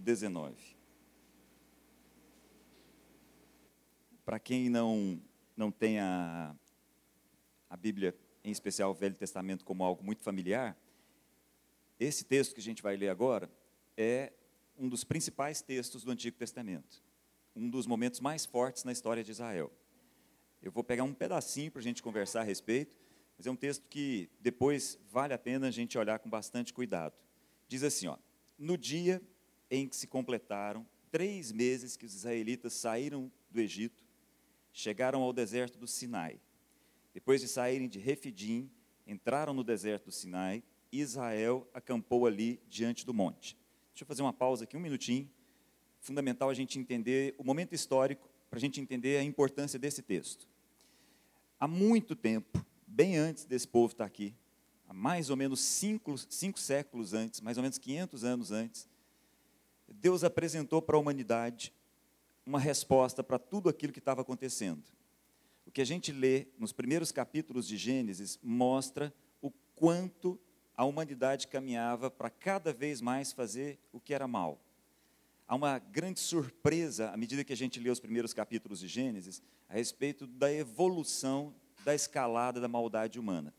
capítulo 19. Para quem não, não tem a, a Bíblia, em especial o Velho Testamento, como algo muito familiar, esse texto que a gente vai ler agora é um dos principais textos do Antigo Testamento, um dos momentos mais fortes na história de Israel. Eu vou pegar um pedacinho para a gente conversar a respeito, mas é um texto que depois vale a pena a gente olhar com bastante cuidado. Diz assim, ó, no dia em que se completaram três meses que os israelitas saíram do Egito, chegaram ao deserto do Sinai. Depois de saírem de Refidim, entraram no deserto do Sinai, e Israel acampou ali diante do monte. Deixa eu fazer uma pausa aqui, um minutinho. Fundamental a gente entender o momento histórico, para a gente entender a importância desse texto. Há muito tempo, bem antes desse povo estar aqui, há mais ou menos cinco, cinco séculos antes, mais ou menos 500 anos antes, Deus apresentou para a humanidade uma resposta para tudo aquilo que estava acontecendo. O que a gente lê nos primeiros capítulos de Gênesis mostra o quanto a humanidade caminhava para cada vez mais fazer o que era mal. Há uma grande surpresa, à medida que a gente lê os primeiros capítulos de Gênesis, a respeito da evolução da escalada da maldade humana.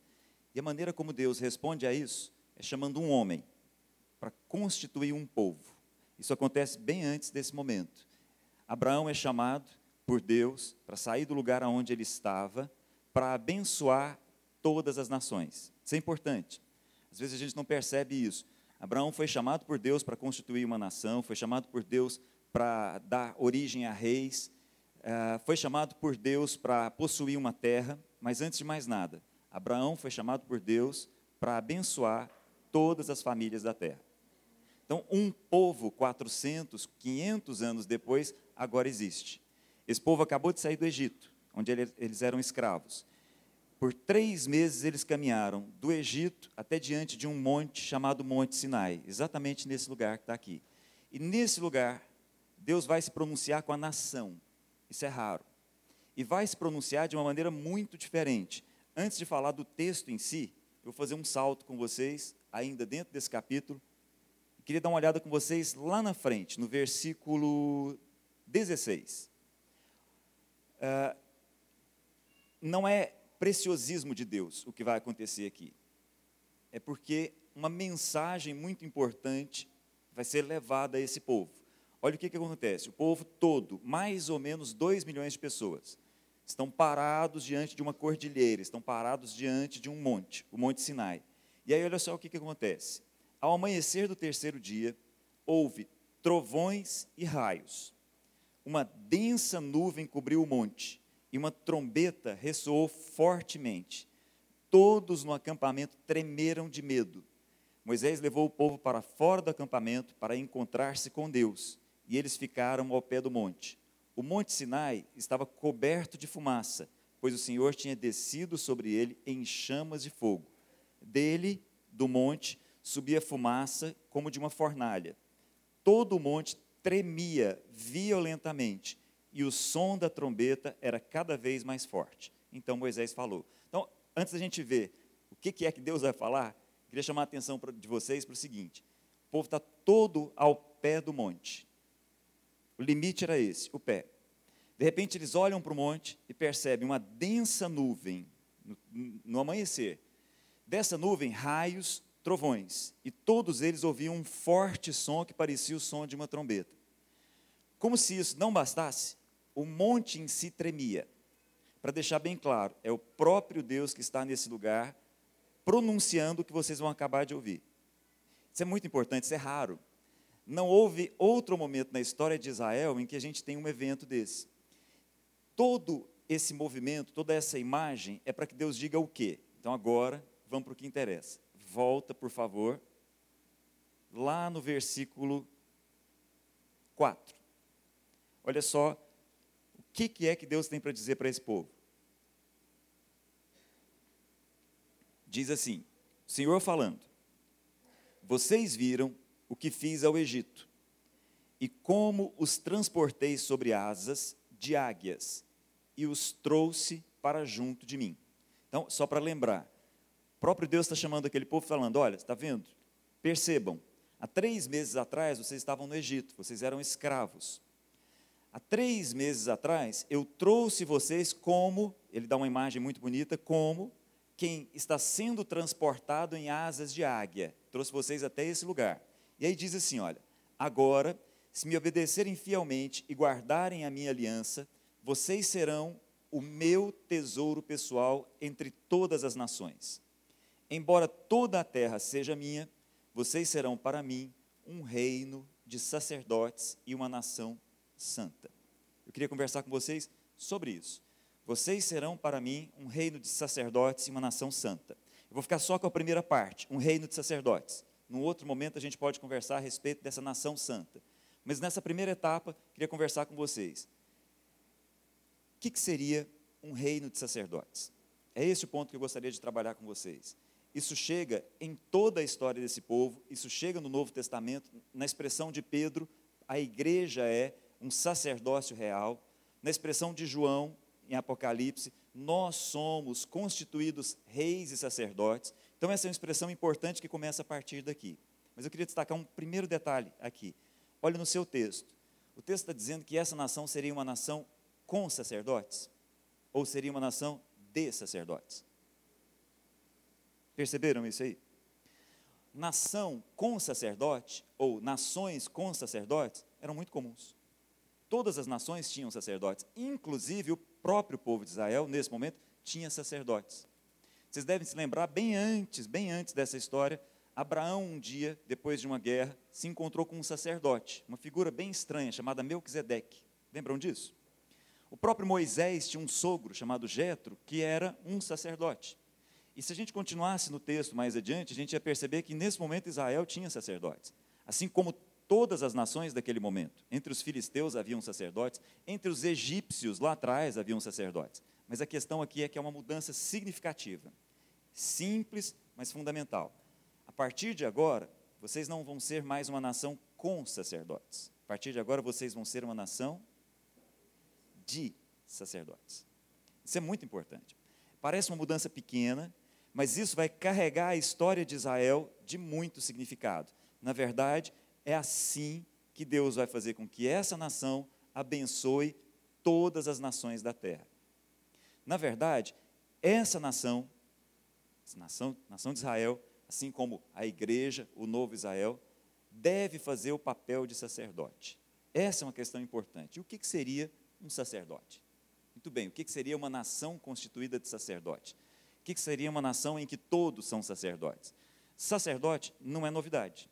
E a maneira como Deus responde a isso é chamando um homem para constituir um povo. Isso acontece bem antes desse momento. Abraão é chamado por Deus para sair do lugar onde ele estava, para abençoar todas as nações. Isso é importante. Às vezes a gente não percebe isso. Abraão foi chamado por Deus para constituir uma nação, foi chamado por Deus para dar origem a reis, eh, foi chamado por Deus para possuir uma terra, mas antes de mais nada, Abraão foi chamado por Deus para abençoar todas as famílias da terra. Então, um povo, 400, 500 anos depois, agora existe. Esse povo acabou de sair do Egito, onde eles eram escravos. Por três meses eles caminharam do Egito até diante de um monte chamado Monte Sinai, exatamente nesse lugar que está aqui. E nesse lugar, Deus vai se pronunciar com a nação. Isso é raro e vai se pronunciar de uma maneira muito diferente. Antes de falar do texto em si, eu vou fazer um salto com vocês, ainda dentro desse capítulo. Eu queria dar uma olhada com vocês lá na frente, no versículo 16. Uh, ah, não é preciosismo de Deus o que vai acontecer aqui. É porque uma mensagem muito importante vai ser levada a esse povo. Olha o que, que acontece: o povo todo, mais ou menos 2 milhões de pessoas, estão parados diante de uma cordilheira, estão parados diante de um monte, o Monte Sinai. E aí, olha só o que, que acontece. Ao amanhecer do terceiro dia, houve trovões e raios. Uma densa nuvem cobriu o monte, e uma trombeta ressoou fortemente. Todos no acampamento tremeram de medo. Moisés levou o povo para fora do acampamento para encontrar-se com Deus e eles ficaram ao pé do monte. O monte Sinai estava coberto de fumaça, pois o Senhor tinha descido sobre ele em chamas de fogo. Dele, do monte, subia fumaça como de uma fornalha. Todo o monte tremia violentamente e o som da trombeta era cada vez mais forte. Então Moisés falou. Então, antes da gente ver o que é que Deus vai falar, queria chamar a atenção de vocês para o seguinte: o povo está todo ao pé do monte. O limite era esse, o pé. De repente eles olham para o monte e percebem uma densa nuvem no, no amanhecer. Dessa nuvem, raios, trovões. E todos eles ouviam um forte som que parecia o som de uma trombeta. Como se isso não bastasse, o monte em si tremia. Para deixar bem claro, é o próprio Deus que está nesse lugar pronunciando o que vocês vão acabar de ouvir. Isso é muito importante, isso é raro. Não houve outro momento na história de Israel em que a gente tem um evento desse. Todo esse movimento, toda essa imagem é para que Deus diga o quê? Então agora, vamos para o que interessa. Volta, por favor, lá no versículo 4. Olha só o que, que é que Deus tem para dizer para esse povo. Diz assim: o Senhor falando, vocês viram o que fiz ao Egito, e como os transportei sobre asas de águias, e os trouxe para junto de mim. Então, só para lembrar, próprio Deus está chamando aquele povo, falando: olha, está vendo? Percebam, há três meses atrás vocês estavam no Egito, vocês eram escravos. Há três meses atrás eu trouxe vocês como, ele dá uma imagem muito bonita, como quem está sendo transportado em asas de águia. Trouxe vocês até esse lugar. E aí diz assim: olha, agora, se me obedecerem fielmente e guardarem a minha aliança, vocês serão o meu tesouro pessoal entre todas as nações. Embora toda a terra seja minha, vocês serão para mim um reino de sacerdotes e uma nação santa. Eu queria conversar com vocês sobre isso. Vocês serão para mim um reino de sacerdotes e uma nação santa. Eu vou ficar só com a primeira parte, um reino de sacerdotes. Num outro momento a gente pode conversar a respeito dessa nação santa. Mas nessa primeira etapa, queria conversar com vocês. O que, que seria um reino de sacerdotes? É esse o ponto que eu gostaria de trabalhar com vocês. Isso chega em toda a história desse povo, isso chega no Novo Testamento, na expressão de Pedro, a igreja é um sacerdócio real. Na expressão de João, em Apocalipse, nós somos constituídos reis e sacerdotes. Então, essa é uma expressão importante que começa a partir daqui. Mas eu queria destacar um primeiro detalhe aqui. Olha no seu texto. O texto está dizendo que essa nação seria uma nação com sacerdotes? Ou seria uma nação de sacerdotes? Perceberam isso aí? Nação com sacerdote, ou nações com sacerdotes, eram muito comuns. Todas as nações tinham sacerdotes, inclusive o próprio povo de Israel, nesse momento, tinha sacerdotes. Vocês devem se lembrar, bem antes, bem antes dessa história, Abraão, um dia, depois de uma guerra, se encontrou com um sacerdote, uma figura bem estranha, chamada Melquisedeque. Lembram disso? O próprio Moisés tinha um sogro chamado Jetro, que era um sacerdote. E se a gente continuasse no texto mais adiante, a gente ia perceber que nesse momento Israel tinha sacerdotes. Assim como todas as nações daquele momento. Entre os filisteus haviam sacerdotes, entre os egípcios lá atrás haviam sacerdotes. Mas a questão aqui é que é uma mudança significativa. Simples, mas fundamental. A partir de agora, vocês não vão ser mais uma nação com sacerdotes. A partir de agora, vocês vão ser uma nação de sacerdotes. Isso é muito importante. Parece uma mudança pequena, mas isso vai carregar a história de Israel de muito significado. Na verdade, é assim que Deus vai fazer com que essa nação abençoe todas as nações da terra. Na verdade, essa nação, essa nação, nação de Israel, assim como a igreja, o novo Israel, deve fazer o papel de sacerdote. Essa é uma questão importante. O que seria um sacerdote? Muito bem, o que seria uma nação constituída de sacerdote? O que seria uma nação em que todos são sacerdotes? Sacerdote não é novidade,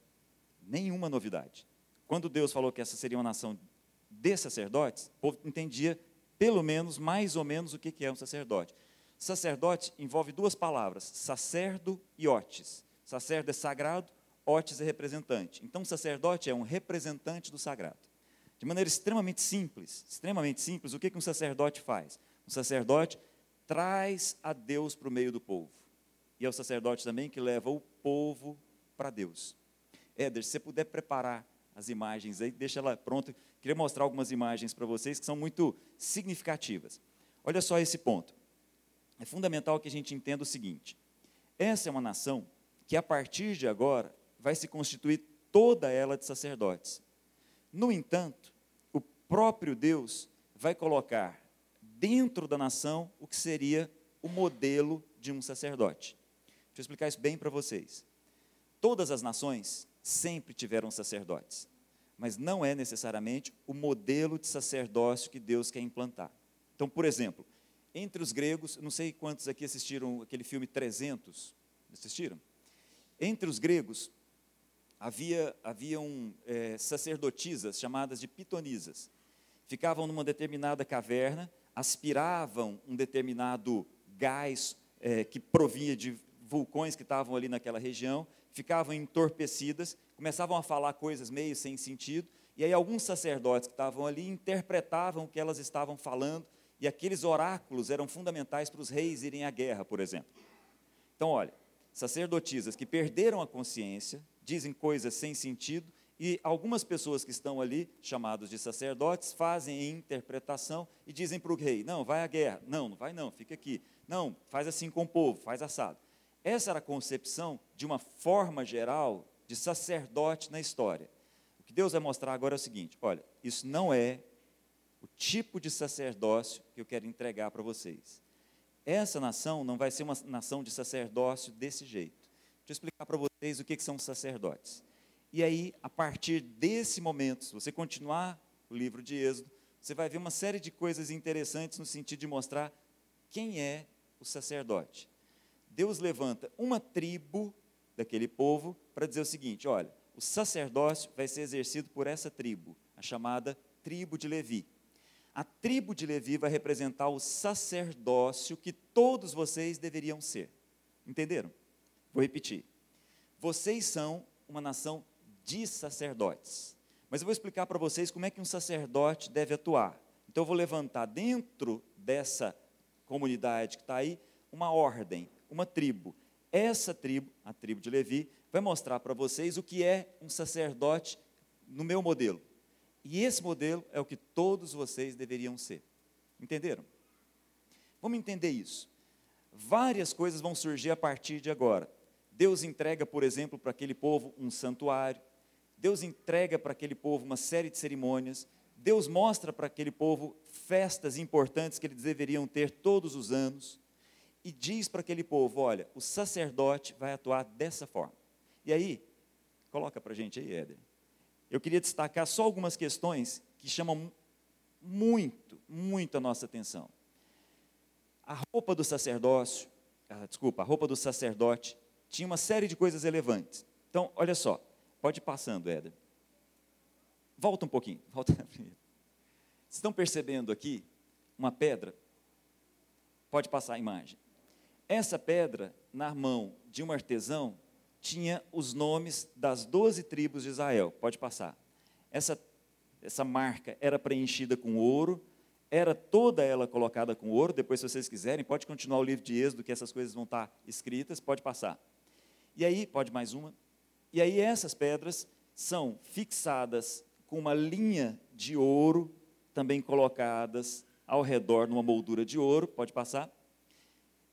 nenhuma novidade. Quando Deus falou que essa seria uma nação de sacerdotes, o povo entendia pelo menos, mais ou menos, o que é um sacerdote. Sacerdote envolve duas palavras, sacerdo e otes. Sacerdo é sagrado, otes é representante. Então, sacerdote é um representante do sagrado. De maneira extremamente simples, extremamente simples, o que um sacerdote faz? Um sacerdote traz a Deus para o meio do povo. E é o sacerdote também que leva o povo para Deus. Éder, se você puder preparar as imagens aí, deixa ela pronta. Queria mostrar algumas imagens para vocês que são muito significativas. Olha só esse ponto. É fundamental que a gente entenda o seguinte: essa é uma nação que a partir de agora vai se constituir toda ela de sacerdotes. No entanto, o próprio Deus vai colocar dentro da nação o que seria o modelo de um sacerdote. Deixa eu explicar isso bem para vocês. Todas as nações sempre tiveram sacerdotes, mas não é necessariamente o modelo de sacerdócio que Deus quer implantar. Então, por exemplo, entre os gregos, não sei quantos aqui assistiram aquele filme 300, assistiram? Entre os gregos, havia, haviam é, sacerdotisas chamadas de pitonisas. Ficavam numa determinada caverna aspiravam um determinado gás é, que provinha de vulcões que estavam ali naquela região, ficavam entorpecidas, começavam a falar coisas meio sem sentido, e aí alguns sacerdotes que estavam ali interpretavam o que elas estavam falando, e aqueles oráculos eram fundamentais para os reis irem à guerra, por exemplo. Então, olha, sacerdotisas que perderam a consciência, dizem coisas sem sentido, e algumas pessoas que estão ali, chamados de sacerdotes, fazem interpretação e dizem para o rei: não, vai à guerra. Não, não vai não, fica aqui. Não, faz assim com o povo, faz assado. Essa era a concepção de uma forma geral de sacerdote na história. O que Deus vai mostrar agora é o seguinte: olha, isso não é o tipo de sacerdócio que eu quero entregar para vocês. Essa nação não vai ser uma nação de sacerdócio desse jeito. Deixa eu explicar para vocês o que, que são sacerdotes. E aí, a partir desse momento, se você continuar o livro de Êxodo, você vai ver uma série de coisas interessantes no sentido de mostrar quem é o sacerdote. Deus levanta uma tribo daquele povo para dizer o seguinte: olha, o sacerdócio vai ser exercido por essa tribo, a chamada tribo de Levi. A tribo de Levi vai representar o sacerdócio que todos vocês deveriam ser. Entenderam? Vou repetir. Vocês são uma nação de sacerdotes. Mas eu vou explicar para vocês como é que um sacerdote deve atuar. Então eu vou levantar dentro dessa comunidade que está aí uma ordem, uma tribo. Essa tribo, a tribo de Levi, vai mostrar para vocês o que é um sacerdote no meu modelo. E esse modelo é o que todos vocês deveriam ser. Entenderam? Vamos entender isso. Várias coisas vão surgir a partir de agora. Deus entrega, por exemplo, para aquele povo um santuário. Deus entrega para aquele povo uma série de cerimônias. Deus mostra para aquele povo festas importantes que eles deveriam ter todos os anos. E diz para aquele povo: olha, o sacerdote vai atuar dessa forma. E aí, coloca para a gente aí, Éder eu queria destacar só algumas questões que chamam muito, muito a nossa atenção. A roupa do sacerdócio, ah, desculpa, a roupa do sacerdote tinha uma série de coisas relevantes. Então, olha só, pode ir passando, Éder. Volta um pouquinho, volta. Vocês estão percebendo aqui uma pedra? Pode passar a imagem. Essa pedra, na mão de um artesão, tinha os nomes das doze tribos de Israel. Pode passar. Essa, essa marca era preenchida com ouro, era toda ela colocada com ouro. Depois, se vocês quiserem, pode continuar o livro de Êxodo, que essas coisas vão estar escritas. Pode passar. E aí, pode mais uma. E aí, essas pedras são fixadas com uma linha de ouro, também colocadas ao redor numa moldura de ouro. Pode passar.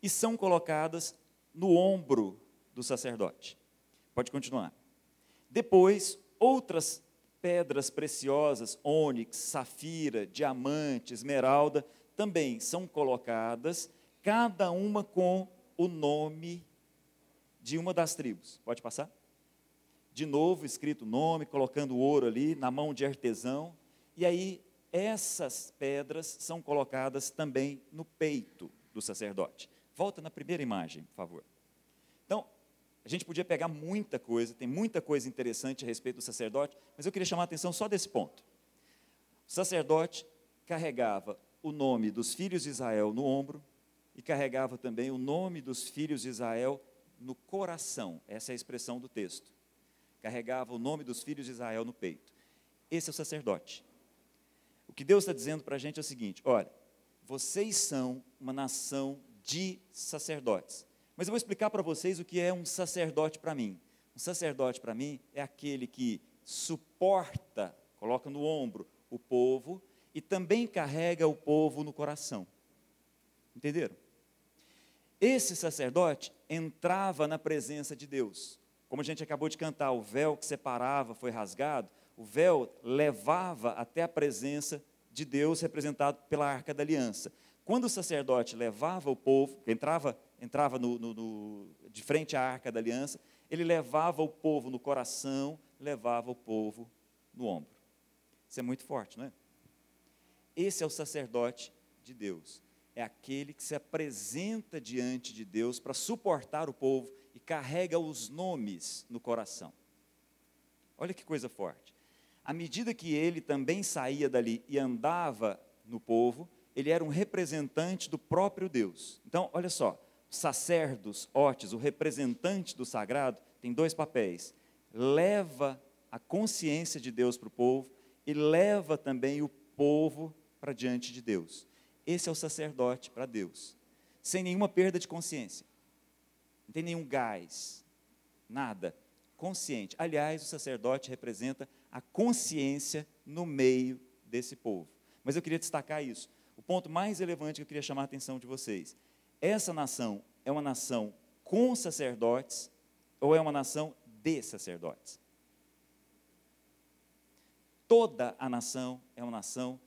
E são colocadas no ombro do sacerdote. Pode continuar. Depois, outras pedras preciosas, ônix, safira, diamante, esmeralda, também são colocadas, cada uma com o nome de uma das tribos. Pode passar? De novo, escrito o nome, colocando ouro ali na mão de artesão. E aí, essas pedras são colocadas também no peito do sacerdote. Volta na primeira imagem, por favor. Então, a gente podia pegar muita coisa, tem muita coisa interessante a respeito do sacerdote, mas eu queria chamar a atenção só desse ponto. O sacerdote carregava o nome dos filhos de Israel no ombro e carregava também o nome dos filhos de Israel no coração. Essa é a expressão do texto. Carregava o nome dos filhos de Israel no peito. Esse é o sacerdote. O que Deus está dizendo para a gente é o seguinte: olha, vocês são uma nação de sacerdotes. Mas eu vou explicar para vocês o que é um sacerdote para mim. Um sacerdote para mim é aquele que suporta, coloca no ombro o povo e também carrega o povo no coração. Entenderam? Esse sacerdote entrava na presença de Deus. Como a gente acabou de cantar, o véu que separava foi rasgado, o véu levava até a presença de Deus, representado pela arca da aliança. Quando o sacerdote levava o povo, entrava entrava no, no, no, de frente à arca da aliança, ele levava o povo no coração, levava o povo no ombro. Isso é muito forte, não é? Esse é o sacerdote de Deus. É aquele que se apresenta diante de Deus para suportar o povo e carrega os nomes no coração. Olha que coisa forte. À medida que ele também saía dali e andava no povo, ele era um representante do próprio Deus. Então, olha só, sacerdos, Otis, o representante do sagrado, tem dois papéis. Leva a consciência de Deus para o povo e leva também o povo para diante de Deus. Esse é o sacerdote para Deus, sem nenhuma perda de consciência. Não tem nenhum gás, nada. Consciente. Aliás, o sacerdote representa a consciência no meio desse povo. Mas eu queria destacar isso. O ponto mais relevante que eu queria chamar a atenção de vocês essa nação é uma nação com sacerdotes ou é uma nação de sacerdotes. Toda a nação é uma nação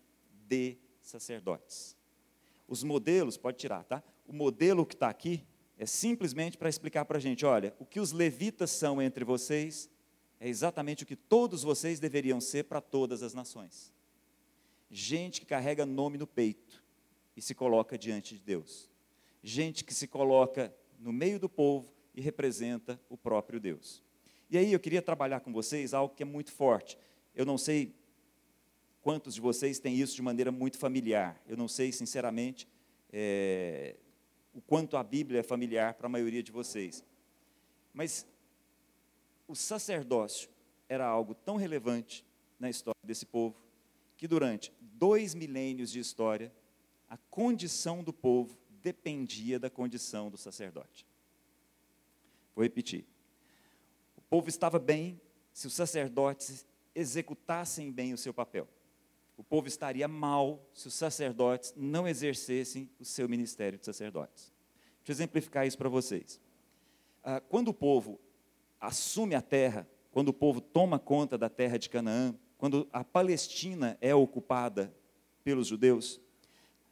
de sacerdotes. Os modelos, pode tirar, tá? O modelo que está aqui é simplesmente para explicar para a gente: olha, o que os levitas são entre vocês é exatamente o que todos vocês deveriam ser para todas as nações. Gente que carrega nome no peito e se coloca diante de Deus. Gente que se coloca no meio do povo e representa o próprio Deus. E aí eu queria trabalhar com vocês algo que é muito forte. Eu não sei quantos de vocês têm isso de maneira muito familiar. Eu não sei, sinceramente, é, o quanto a Bíblia é familiar para a maioria de vocês. Mas o sacerdócio era algo tão relevante na história desse povo que durante dois milênios de história a condição do povo dependia da condição do sacerdote. Vou repetir. O povo estava bem se os sacerdotes executassem bem o seu papel. O povo estaria mal se os sacerdotes não exercessem o seu ministério de sacerdotes. Deixa eu exemplificar isso para vocês. Ah, quando o povo assume a terra, quando o povo toma conta da terra de Canaã, quando a Palestina é ocupada pelos judeus,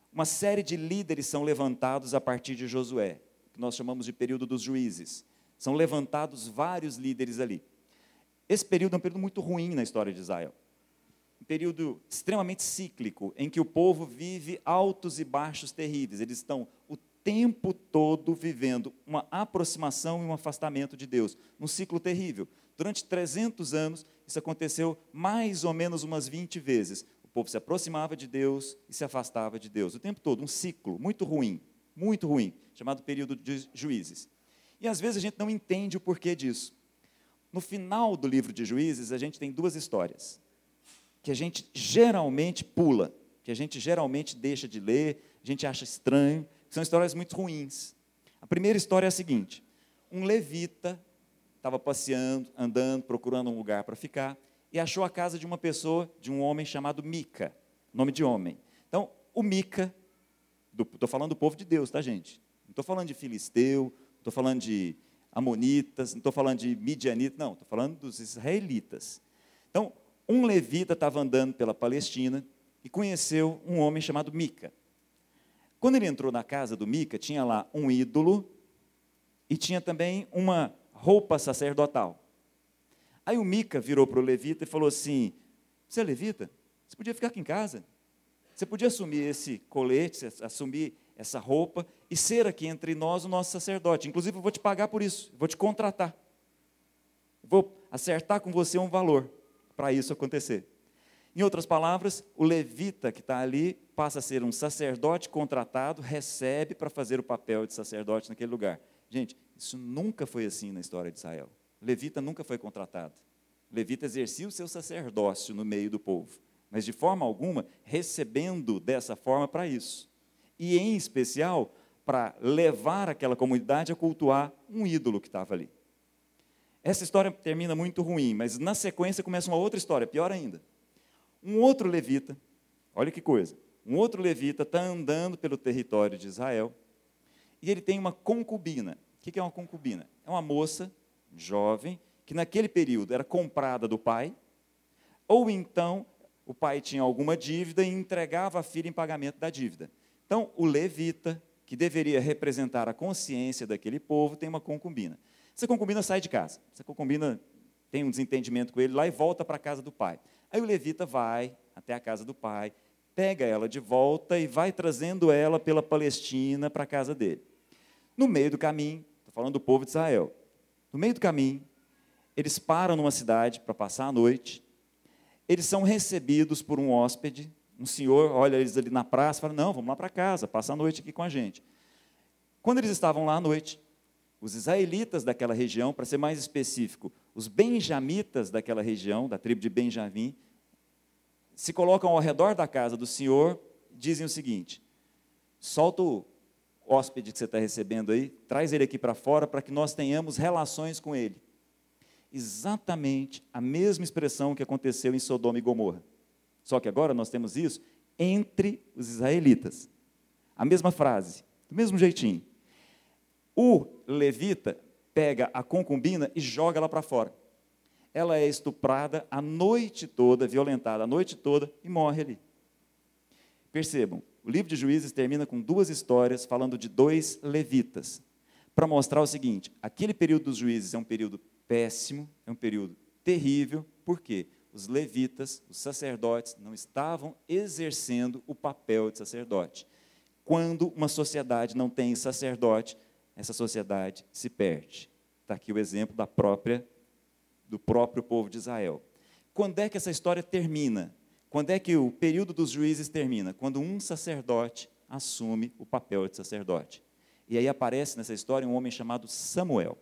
uma série de líderes são levantados a partir de Josué, que nós chamamos de período dos juízes. São levantados vários líderes ali. Esse período é um período muito ruim na história de Israel. Um período extremamente cíclico, em que o povo vive altos e baixos terríveis. Eles estão o tempo todo vivendo uma aproximação e um afastamento de Deus, num ciclo terrível. Durante 300 anos, isso aconteceu mais ou menos umas 20 vezes. O povo se aproximava de Deus e se afastava de Deus. O tempo todo, um ciclo muito ruim, muito ruim, chamado período de juízes. E às vezes a gente não entende o porquê disso. No final do livro de Juízes, a gente tem duas histórias que a gente geralmente pula, que a gente geralmente deixa de ler, a gente acha estranho, são histórias muito ruins. A primeira história é a seguinte: um levita estava passeando, andando, procurando um lugar para ficar, e achou a casa de uma pessoa, de um homem chamado Mica, nome de homem. Então, o Mica, estou falando do povo de Deus, tá, gente? Não estou falando de filisteu, estou falando de amonitas, não estou falando de midianitas, não, estou falando dos israelitas. Então, um levita estava andando pela Palestina e conheceu um homem chamado Mica. Quando ele entrou na casa do Mica, tinha lá um ídolo e tinha também uma roupa sacerdotal. Aí o Mica virou para o levita e falou assim: Você é levita? Você podia ficar aqui em casa. Você podia assumir esse colete, assumir essa roupa e ser aqui entre nós o nosso sacerdote. Inclusive, eu vou te pagar por isso, vou te contratar. Vou acertar com você um valor para isso acontecer. Em outras palavras, o levita que está ali passa a ser um sacerdote contratado, recebe para fazer o papel de sacerdote naquele lugar. Gente, isso nunca foi assim na história de Israel. Levita nunca foi contratado. Levita exercia o seu sacerdócio no meio do povo, mas de forma alguma recebendo dessa forma para isso. E em especial para levar aquela comunidade a cultuar um ídolo que estava ali. Essa história termina muito ruim, mas na sequência começa uma outra história, pior ainda. Um outro levita, olha que coisa, um outro levita está andando pelo território de Israel e ele tem uma concubina. O que é uma concubina? É uma moça jovem que naquele período era comprada do pai, ou então o pai tinha alguma dívida e entregava a filha em pagamento da dívida. Então, o levita, que deveria representar a consciência daquele povo, tem uma concubina. Essa concubina sai de casa. Essa concubina tem um desentendimento com ele lá e volta para a casa do pai. Aí o levita vai até a casa do pai, pega ela de volta e vai trazendo ela pela Palestina para a casa dele. No meio do caminho, estou falando do povo de Israel, no meio do caminho, eles param numa cidade para passar a noite, eles são recebidos por um hóspede, um senhor olha eles ali na praça e fala: Não, vamos lá para casa, passa a noite aqui com a gente. Quando eles estavam lá à noite, os israelitas daquela região, para ser mais específico, os benjamitas daquela região, da tribo de Benjamim, se colocam ao redor da casa do Senhor, dizem o seguinte: solta o hóspede que você está recebendo aí, traz ele aqui para fora para que nós tenhamos relações com ele. Exatamente a mesma expressão que aconteceu em Sodoma e Gomorra. Só que agora nós temos isso entre os israelitas. A mesma frase, do mesmo jeitinho. O levita pega a concubina e joga ela para fora. Ela é estuprada a noite toda, violentada a noite toda e morre ali. Percebam, o livro de Juízes termina com duas histórias falando de dois levitas, para mostrar o seguinte: aquele período dos juízes é um período péssimo, é um período terrível, por quê? Os levitas, os sacerdotes, não estavam exercendo o papel de sacerdote. Quando uma sociedade não tem sacerdote, essa sociedade se perde. Está aqui o exemplo da própria, do próprio povo de Israel. Quando é que essa história termina? Quando é que o período dos juízes termina? Quando um sacerdote assume o papel de sacerdote. E aí aparece nessa história um homem chamado Samuel.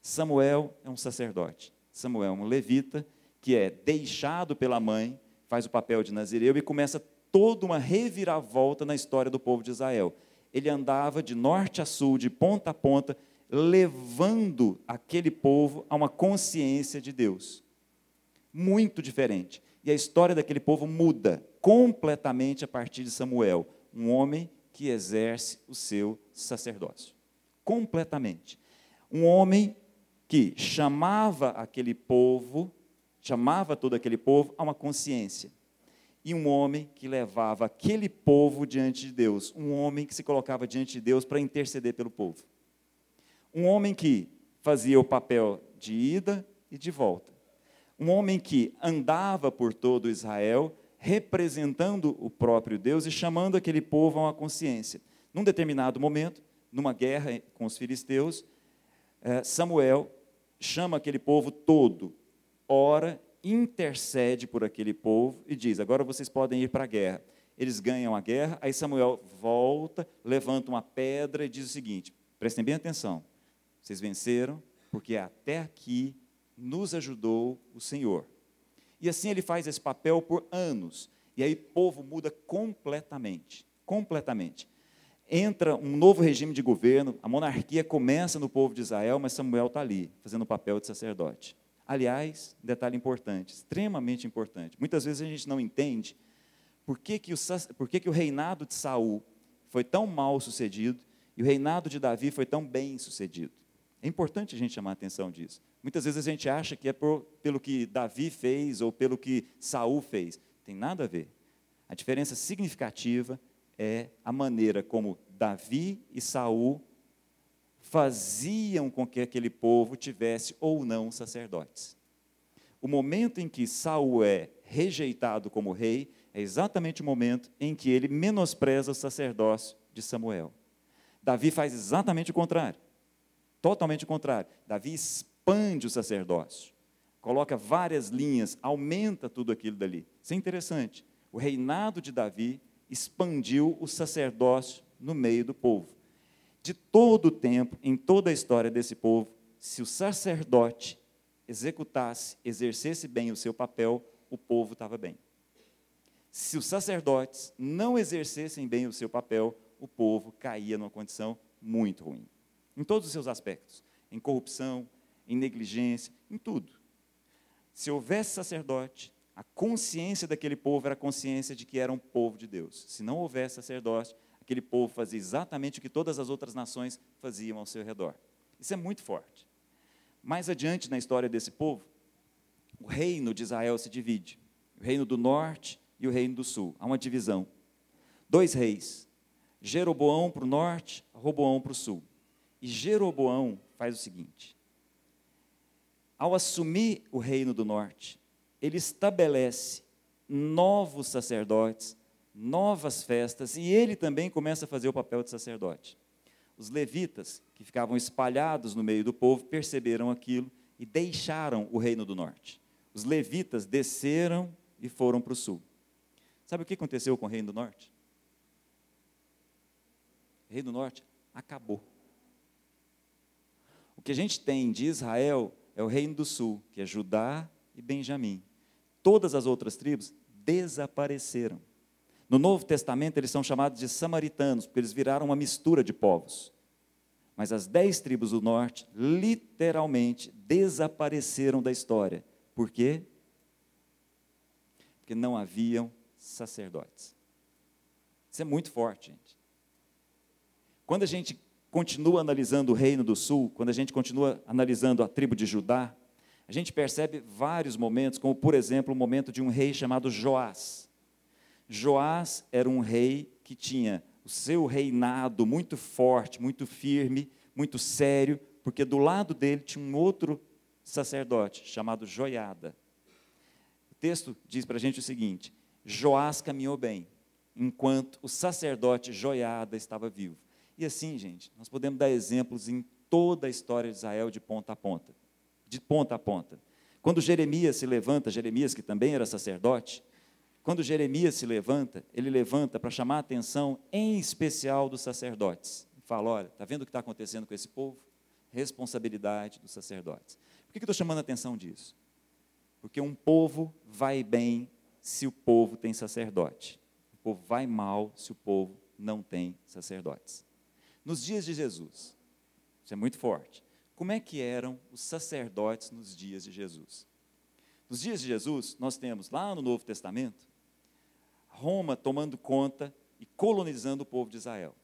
Samuel é um sacerdote. Samuel é um levita que é deixado pela mãe, faz o papel de nazireu e começa toda uma reviravolta na história do povo de Israel. Ele andava de norte a sul, de ponta a ponta, levando aquele povo a uma consciência de Deus. Muito diferente e a história daquele povo muda completamente a partir de Samuel, um homem que exerce o seu sacerdócio. Completamente. Um homem que chamava aquele povo, chamava todo aquele povo a uma consciência. E um homem que levava aquele povo diante de Deus, um homem que se colocava diante de Deus para interceder pelo povo. Um homem que fazia o papel de ida e de volta um homem que andava por todo Israel, representando o próprio Deus e chamando aquele povo a uma consciência. Num determinado momento, numa guerra com os filisteus, eh, Samuel chama aquele povo todo, ora, intercede por aquele povo e diz: agora vocês podem ir para a guerra. Eles ganham a guerra, aí Samuel volta, levanta uma pedra e diz o seguinte: prestem bem atenção, vocês venceram, porque até aqui nos ajudou o Senhor. E assim ele faz esse papel por anos. E aí o povo muda completamente. Completamente. Entra um novo regime de governo, a monarquia começa no povo de Israel, mas Samuel está ali, fazendo o papel de sacerdote. Aliás, detalhe importante, extremamente importante. Muitas vezes a gente não entende por que, que, o, por que, que o reinado de Saul foi tão mal sucedido e o reinado de Davi foi tão bem sucedido. É importante a gente chamar a atenção disso. Muitas vezes a gente acha que é por, pelo que Davi fez ou pelo que Saul fez. Tem nada a ver. A diferença significativa é a maneira como Davi e Saul faziam com que aquele povo tivesse ou não sacerdotes. O momento em que Saul é rejeitado como rei é exatamente o momento em que ele menospreza o sacerdócio de Samuel. Davi faz exatamente o contrário. Totalmente o contrário. Davi expande o sacerdócio, coloca várias linhas, aumenta tudo aquilo dali. Isso é interessante. O reinado de Davi expandiu o sacerdócio no meio do povo. De todo o tempo, em toda a história desse povo, se o sacerdote executasse, exercesse bem o seu papel, o povo estava bem. Se os sacerdotes não exercessem bem o seu papel, o povo caía numa condição muito ruim. Em todos os seus aspectos. Em corrupção, em negligência, em tudo. Se houvesse sacerdote, a consciência daquele povo era a consciência de que era um povo de Deus. Se não houvesse sacerdote, aquele povo fazia exatamente o que todas as outras nações faziam ao seu redor. Isso é muito forte. Mais adiante na história desse povo, o reino de Israel se divide: o reino do norte e o reino do sul. Há uma divisão. Dois reis: Jeroboão para o norte, Roboão para o sul. E Jeroboão faz o seguinte: ao assumir o reino do norte, ele estabelece novos sacerdotes, novas festas, e ele também começa a fazer o papel de sacerdote. Os levitas, que ficavam espalhados no meio do povo, perceberam aquilo e deixaram o reino do norte. Os levitas desceram e foram para o sul. Sabe o que aconteceu com o reino do norte? O reino do norte acabou. O que a gente tem de Israel é o reino do sul, que é Judá e Benjamim. Todas as outras tribos desapareceram. No Novo Testamento, eles são chamados de samaritanos, porque eles viraram uma mistura de povos. Mas as dez tribos do norte, literalmente, desapareceram da história. Por quê? Porque não haviam sacerdotes. Isso é muito forte, gente. Quando a gente continua analisando o reino do sul, quando a gente continua analisando a tribo de Judá, a gente percebe vários momentos, como por exemplo o momento de um rei chamado Joás. Joás era um rei que tinha o seu reinado muito forte, muito firme, muito sério, porque do lado dele tinha um outro sacerdote chamado Joiada. O texto diz para a gente o seguinte: Joás caminhou bem, enquanto o sacerdote Joiada estava vivo. E assim, gente, nós podemos dar exemplos em toda a história de Israel de ponta a ponta. De ponta a ponta. Quando Jeremias se levanta, Jeremias, que também era sacerdote, quando Jeremias se levanta, ele levanta para chamar a atenção, em especial dos sacerdotes. Fala: olha, está vendo o que está acontecendo com esse povo? Responsabilidade dos sacerdotes. Por que, que eu estou chamando a atenção disso? Porque um povo vai bem se o povo tem sacerdote. O povo vai mal se o povo não tem sacerdotes. Nos dias de Jesus, isso é muito forte. Como é que eram os sacerdotes nos dias de Jesus? Nos dias de Jesus, nós temos lá no Novo Testamento Roma tomando conta e colonizando o povo de Israel.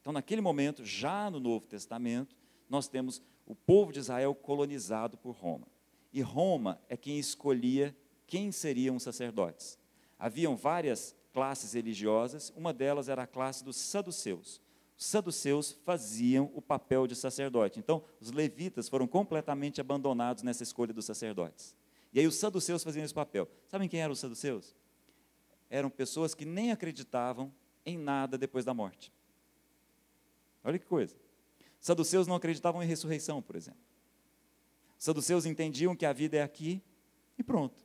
Então, naquele momento, já no Novo Testamento, nós temos o povo de Israel colonizado por Roma. E Roma é quem escolhia quem seriam os sacerdotes. Haviam várias classes religiosas, uma delas era a classe dos saduceus. Os saduceus faziam o papel de sacerdote. Então, os levitas foram completamente abandonados nessa escolha dos sacerdotes. E aí os saduceus faziam esse papel. Sabem quem eram os saduceus? Eram pessoas que nem acreditavam em nada depois da morte. Olha que coisa. Saduceus não acreditavam em ressurreição, por exemplo. Saduceus entendiam que a vida é aqui e pronto.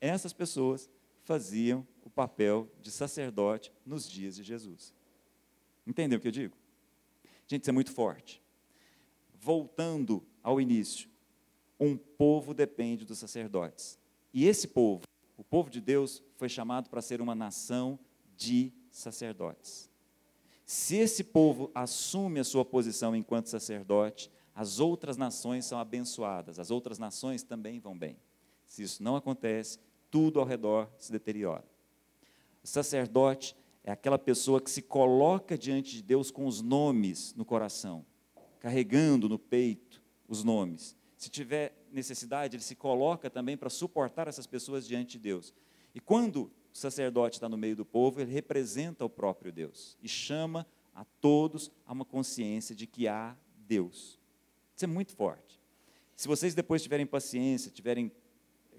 Essas pessoas faziam o papel de sacerdote nos dias de Jesus. Entendeu o que eu digo? Gente, isso é muito forte. Voltando ao início, um povo depende dos sacerdotes. E esse povo o povo de Deus foi chamado para ser uma nação de sacerdotes. Se esse povo assume a sua posição enquanto sacerdote, as outras nações são abençoadas, as outras nações também vão bem. Se isso não acontece, tudo ao redor se deteriora. O sacerdote é aquela pessoa que se coloca diante de Deus com os nomes no coração, carregando no peito os nomes. Se tiver necessidade, ele se coloca também para suportar essas pessoas diante de Deus. E quando o sacerdote está no meio do povo, ele representa o próprio Deus e chama a todos a uma consciência de que há Deus. Isso é muito forte. Se vocês depois tiverem paciência, tiverem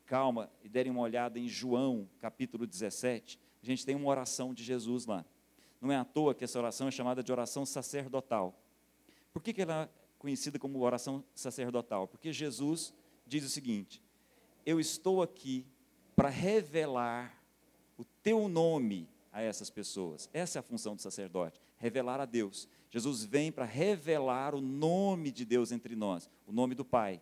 calma e derem uma olhada em João, capítulo 17, a gente tem uma oração de Jesus lá. Não é à toa que essa oração é chamada de oração sacerdotal. Por que, que ela é conhecida como oração sacerdotal? Porque Jesus diz o seguinte: Eu estou aqui para revelar o teu nome a essas pessoas. Essa é a função do sacerdote, revelar a Deus. Jesus vem para revelar o nome de Deus entre nós, o nome do Pai.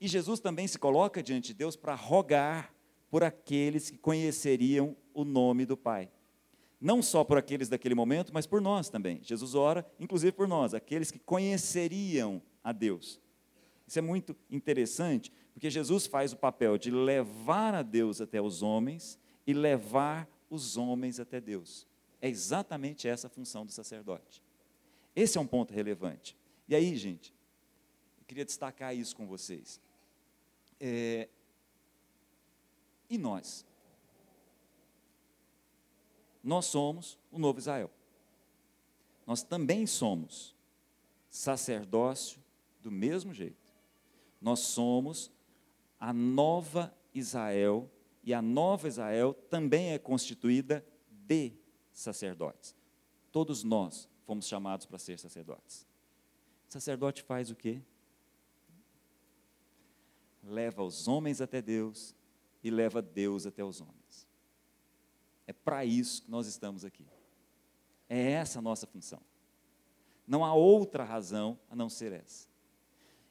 E Jesus também se coloca diante de Deus para rogar por aqueles que conheceriam o nome do Pai. Não só por aqueles daquele momento, mas por nós também. Jesus ora, inclusive por nós, aqueles que conheceriam a Deus. Isso é muito interessante, porque Jesus faz o papel de levar a Deus até os homens e levar os homens até Deus. É exatamente essa a função do sacerdote. Esse é um ponto relevante. E aí, gente, eu queria destacar isso com vocês. É, e nós? Nós somos o novo Israel. Nós também somos sacerdócio do mesmo jeito. Nós somos a nova Israel, e a nova Israel também é constituída de sacerdotes. Todos nós fomos chamados para ser sacerdotes. Sacerdote faz o quê? Leva os homens até Deus e leva Deus até os homens. É para isso que nós estamos aqui. É essa a nossa função. Não há outra razão a não ser essa.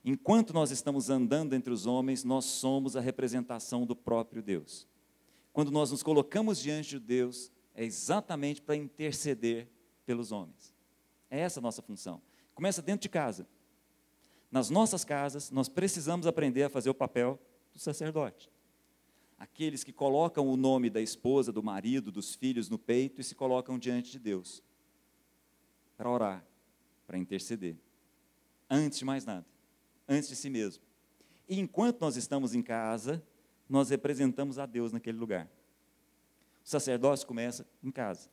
Enquanto nós estamos andando entre os homens, nós somos a representação do próprio Deus. Quando nós nos colocamos diante de Deus, é exatamente para interceder pelos homens. É essa a nossa função. Começa dentro de casa. Nas nossas casas, nós precisamos aprender a fazer o papel do sacerdote. Aqueles que colocam o nome da esposa, do marido, dos filhos no peito e se colocam diante de Deus para orar, para interceder. Antes de mais nada, antes de si mesmo. E enquanto nós estamos em casa, nós representamos a Deus naquele lugar. O sacerdócio começa em casa.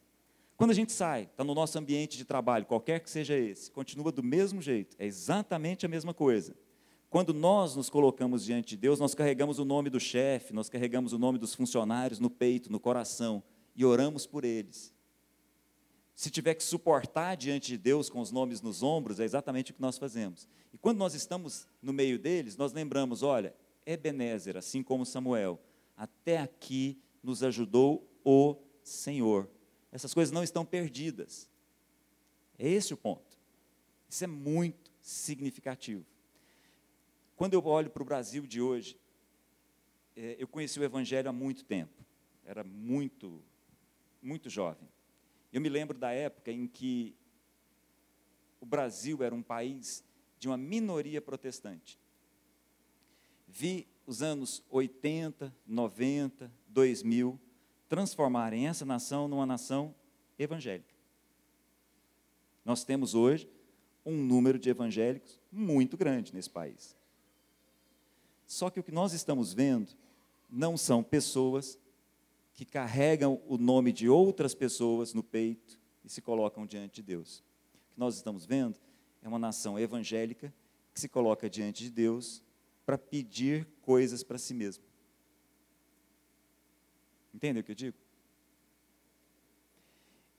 Quando a gente sai, está no nosso ambiente de trabalho, qualquer que seja esse, continua do mesmo jeito, é exatamente a mesma coisa. Quando nós nos colocamos diante de Deus, nós carregamos o nome do chefe, nós carregamos o nome dos funcionários no peito, no coração, e oramos por eles. Se tiver que suportar diante de Deus com os nomes nos ombros, é exatamente o que nós fazemos. E quando nós estamos no meio deles, nós lembramos: olha, Ebenezer, assim como Samuel, até aqui nos ajudou o Senhor. Essas coisas não estão perdidas. É esse o ponto. Isso é muito significativo. Quando eu olho para o Brasil de hoje, é, eu conheci o Evangelho há muito tempo. Era muito, muito jovem. Eu me lembro da época em que o Brasil era um país de uma minoria protestante. Vi os anos 80, 90, 2000 transformarem essa nação numa nação evangélica. Nós temos hoje um número de evangélicos muito grande nesse país. Só que o que nós estamos vendo não são pessoas que carregam o nome de outras pessoas no peito e se colocam diante de Deus. O que nós estamos vendo é uma nação evangélica que se coloca diante de Deus para pedir coisas para si mesmo. Entende o que eu digo?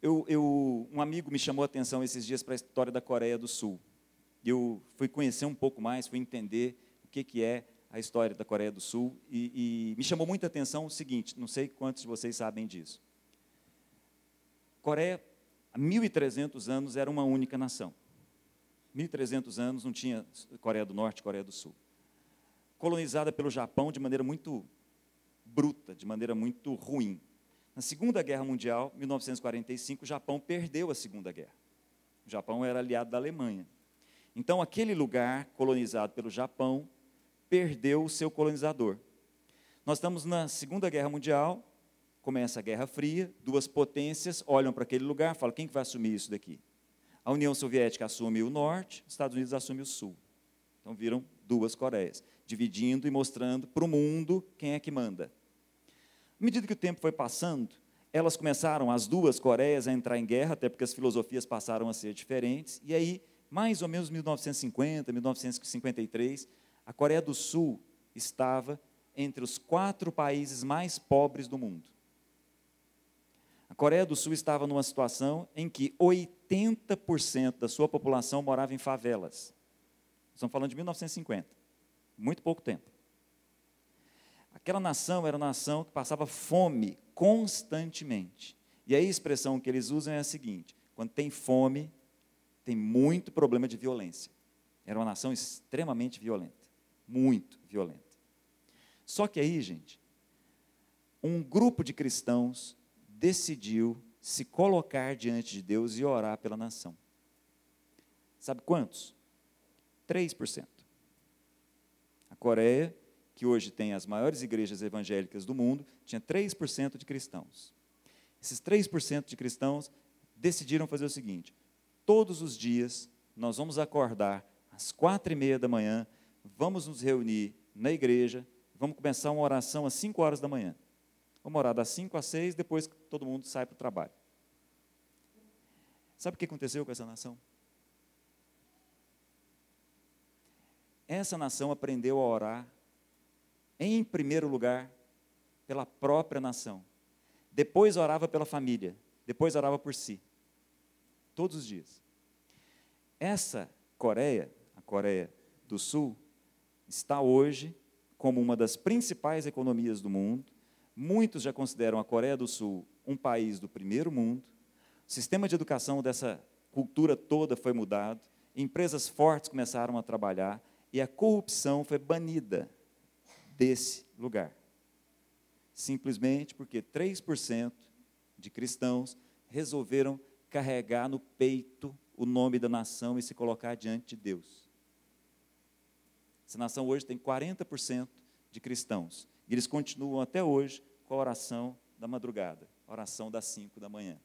Eu, eu, um amigo me chamou a atenção esses dias para a história da Coreia do Sul. Eu fui conhecer um pouco mais, fui entender o que, que é a história da Coreia do Sul e, e me chamou muita atenção o seguinte: não sei quantos de vocês sabem disso. Coreia, há 1.300 anos, era uma única nação. 1.300 anos não tinha Coreia do Norte e Coreia do Sul. Colonizada pelo Japão de maneira muito bruta, de maneira muito ruim. Na Segunda Guerra Mundial, 1945, o Japão perdeu a Segunda Guerra. O Japão era aliado da Alemanha. Então, aquele lugar colonizado pelo Japão perdeu o seu colonizador. Nós estamos na Segunda Guerra Mundial, começa a Guerra Fria, duas potências olham para aquele lugar falam: quem que vai assumir isso daqui? A União Soviética assume o norte, os Estados Unidos assume o sul. Então viram duas Coreias, dividindo e mostrando para o mundo quem é que manda. À medida que o tempo foi passando, elas começaram, as duas Coreias, a entrar em guerra, até porque as filosofias passaram a ser diferentes, e aí, mais ou menos 1950, 1953, a Coreia do Sul estava entre os quatro países mais pobres do mundo. A Coreia do Sul estava numa situação em que 80% da sua população morava em favelas. Estamos falando de 1950, muito pouco tempo. Aquela nação era uma nação que passava fome constantemente. E aí a expressão que eles usam é a seguinte: quando tem fome, tem muito problema de violência. Era uma nação extremamente violenta muito violenta. Só que aí, gente, um grupo de cristãos decidiu se colocar diante de Deus e orar pela nação. Sabe quantos? 3%. A Coreia, que hoje tem as maiores igrejas evangélicas do mundo, tinha 3% de cristãos. Esses 3% de cristãos decidiram fazer o seguinte: todos os dias nós vamos acordar às quatro e meia da manhã vamos nos reunir na igreja, vamos começar uma oração às 5 horas da manhã. Vamos orar das 5 às 6, depois que todo mundo sai para o trabalho. Sabe o que aconteceu com essa nação? Essa nação aprendeu a orar, em primeiro lugar, pela própria nação. Depois orava pela família. Depois orava por si. Todos os dias. Essa Coreia, a Coreia do Sul, está hoje como uma das principais economias do mundo. Muitos já consideram a Coreia do Sul um país do primeiro mundo. O sistema de educação dessa cultura toda foi mudado, empresas fortes começaram a trabalhar e a corrupção foi banida desse lugar. Simplesmente porque 3% de cristãos resolveram carregar no peito o nome da nação e se colocar diante de Deus. Essa nação hoje tem 40% de cristãos. E eles continuam até hoje com a oração da madrugada, a oração das 5 da manhã.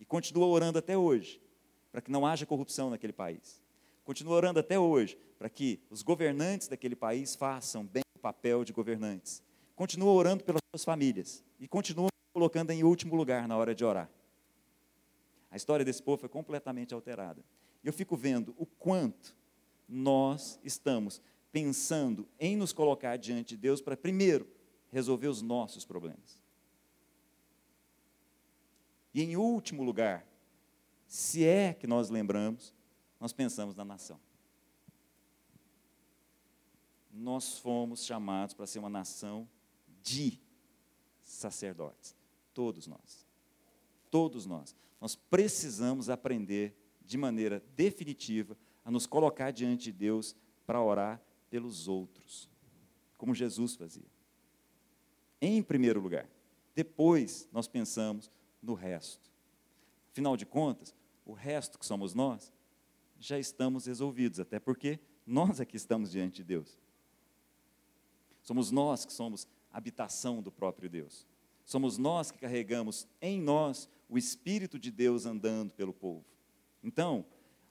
E continuam orando até hoje. para que não haja corrupção naquele país. Continua orando até hoje para que os governantes daquele país façam bem o papel de governantes. Continua orando pelas suas famílias e continua colocando em último lugar na hora de orar. A história desse povo foi completamente alterada. E eu fico vendo o quanto nós estamos pensando em nos colocar diante de Deus para, primeiro, resolver os nossos problemas. E, em último lugar, se é que nós lembramos, nós pensamos na nação. Nós fomos chamados para ser uma nação de sacerdotes. Todos nós. Todos nós. Nós precisamos aprender de maneira definitiva a nos colocar diante de Deus para orar pelos outros, como Jesus fazia. Em primeiro lugar. Depois nós pensamos no resto. Afinal de contas, o resto que somos nós, já estamos resolvidos, até porque nós é que estamos diante de Deus. Somos nós que somos habitação do próprio Deus. Somos nós que carregamos em nós o Espírito de Deus andando pelo povo. Então,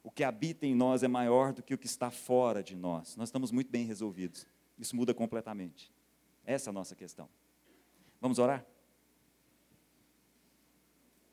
o que habita em nós é maior do que o que está fora de nós. Nós estamos muito bem resolvidos. Isso muda completamente. Essa é a nossa questão. Vamos orar?